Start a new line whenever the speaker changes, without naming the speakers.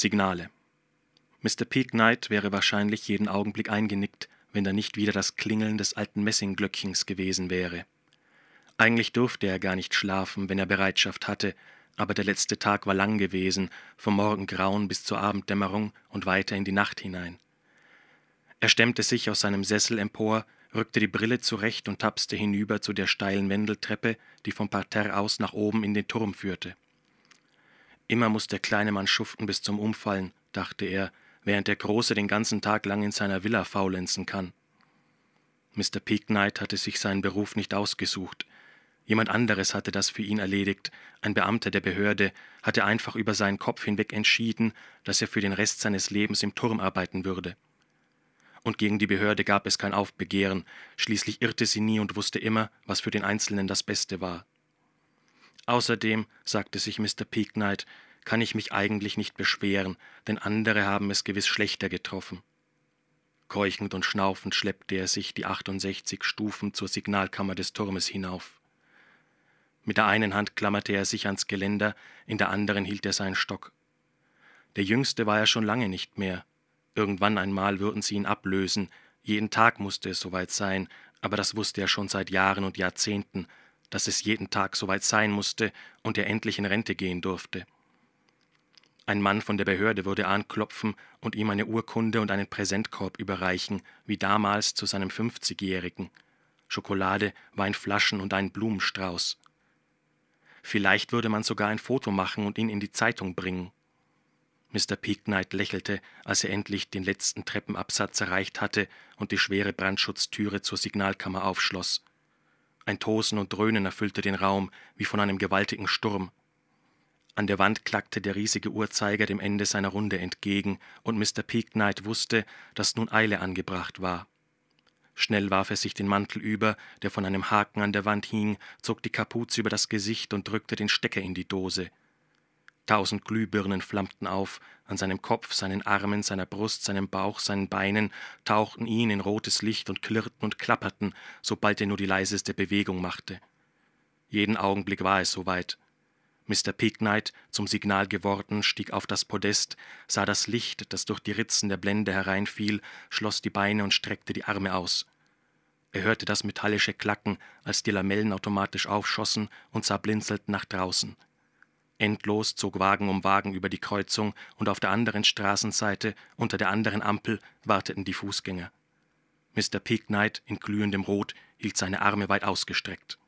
Signale. Mr. Peak Knight wäre wahrscheinlich jeden Augenblick eingenickt, wenn da nicht wieder das Klingeln des alten Messingglöckchens gewesen wäre. Eigentlich durfte er gar nicht schlafen, wenn er Bereitschaft hatte, aber der letzte Tag war lang gewesen, vom Morgengrauen bis zur Abenddämmerung und weiter in die Nacht hinein. Er stemmte sich aus seinem Sessel empor, rückte die Brille zurecht und tapste hinüber zu der steilen Wendeltreppe, die vom Parterre aus nach oben in den Turm führte. Immer muss der kleine Mann schuften bis zum Umfallen, dachte er, während der Große den ganzen Tag lang in seiner Villa faulenzen kann. Mr. Peaknight hatte sich seinen Beruf nicht ausgesucht. Jemand anderes hatte das für ihn erledigt, ein Beamter der Behörde hatte einfach über seinen Kopf hinweg entschieden, dass er für den Rest seines Lebens im Turm arbeiten würde. Und gegen die Behörde gab es kein Aufbegehren, schließlich irrte sie nie und wusste immer, was für den Einzelnen das Beste war. Außerdem, sagte sich Mr. Peaknight, kann ich mich eigentlich nicht beschweren, denn andere haben es gewiss schlechter getroffen. Keuchend und schnaufend schleppte er sich die 68 Stufen zur Signalkammer des Turmes hinauf. Mit der einen Hand klammerte er sich ans Geländer, in der anderen hielt er seinen Stock. Der Jüngste war er schon lange nicht mehr. Irgendwann einmal würden sie ihn ablösen, jeden Tag musste es soweit sein, aber das wusste er schon seit Jahren und Jahrzehnten, dass es jeden Tag soweit sein musste und er endlich in Rente gehen durfte. Ein Mann von der Behörde würde anklopfen und ihm eine Urkunde und einen Präsentkorb überreichen, wie damals zu seinem fünfzigjährigen. Schokolade, Weinflaschen und einen Blumenstrauß. Vielleicht würde man sogar ein Foto machen und ihn in die Zeitung bringen. Mr. Peaknight lächelte, als er endlich den letzten Treppenabsatz erreicht hatte und die schwere Brandschutztüre zur Signalkammer aufschloss. Ein Tosen und Dröhnen erfüllte den Raum wie von einem gewaltigen Sturm. An der Wand klackte der riesige Uhrzeiger dem Ende seiner Runde entgegen, und Mr. Peaknight wusste, dass nun Eile angebracht war. Schnell warf er sich den Mantel über, der von einem Haken an der Wand hing, zog die Kapuze über das Gesicht und drückte den Stecker in die Dose. Tausend Glühbirnen flammten auf, an seinem Kopf, seinen Armen, seiner Brust, seinem Bauch, seinen Beinen, tauchten ihn in rotes Licht und klirrten und klapperten, sobald er nur die leiseste Bewegung machte. Jeden Augenblick war es soweit. Mr. Peaknight, zum Signal geworden, stieg auf das Podest, sah das Licht, das durch die Ritzen der Blende hereinfiel, schloss die Beine und streckte die Arme aus. Er hörte das metallische Klacken, als die Lamellen automatisch aufschossen und sah blinzelnd nach draußen. Endlos zog Wagen um Wagen über die Kreuzung, und auf der anderen Straßenseite, unter der anderen Ampel, warteten die Fußgänger. Mr. Peaknight in glühendem Rot hielt seine Arme weit ausgestreckt.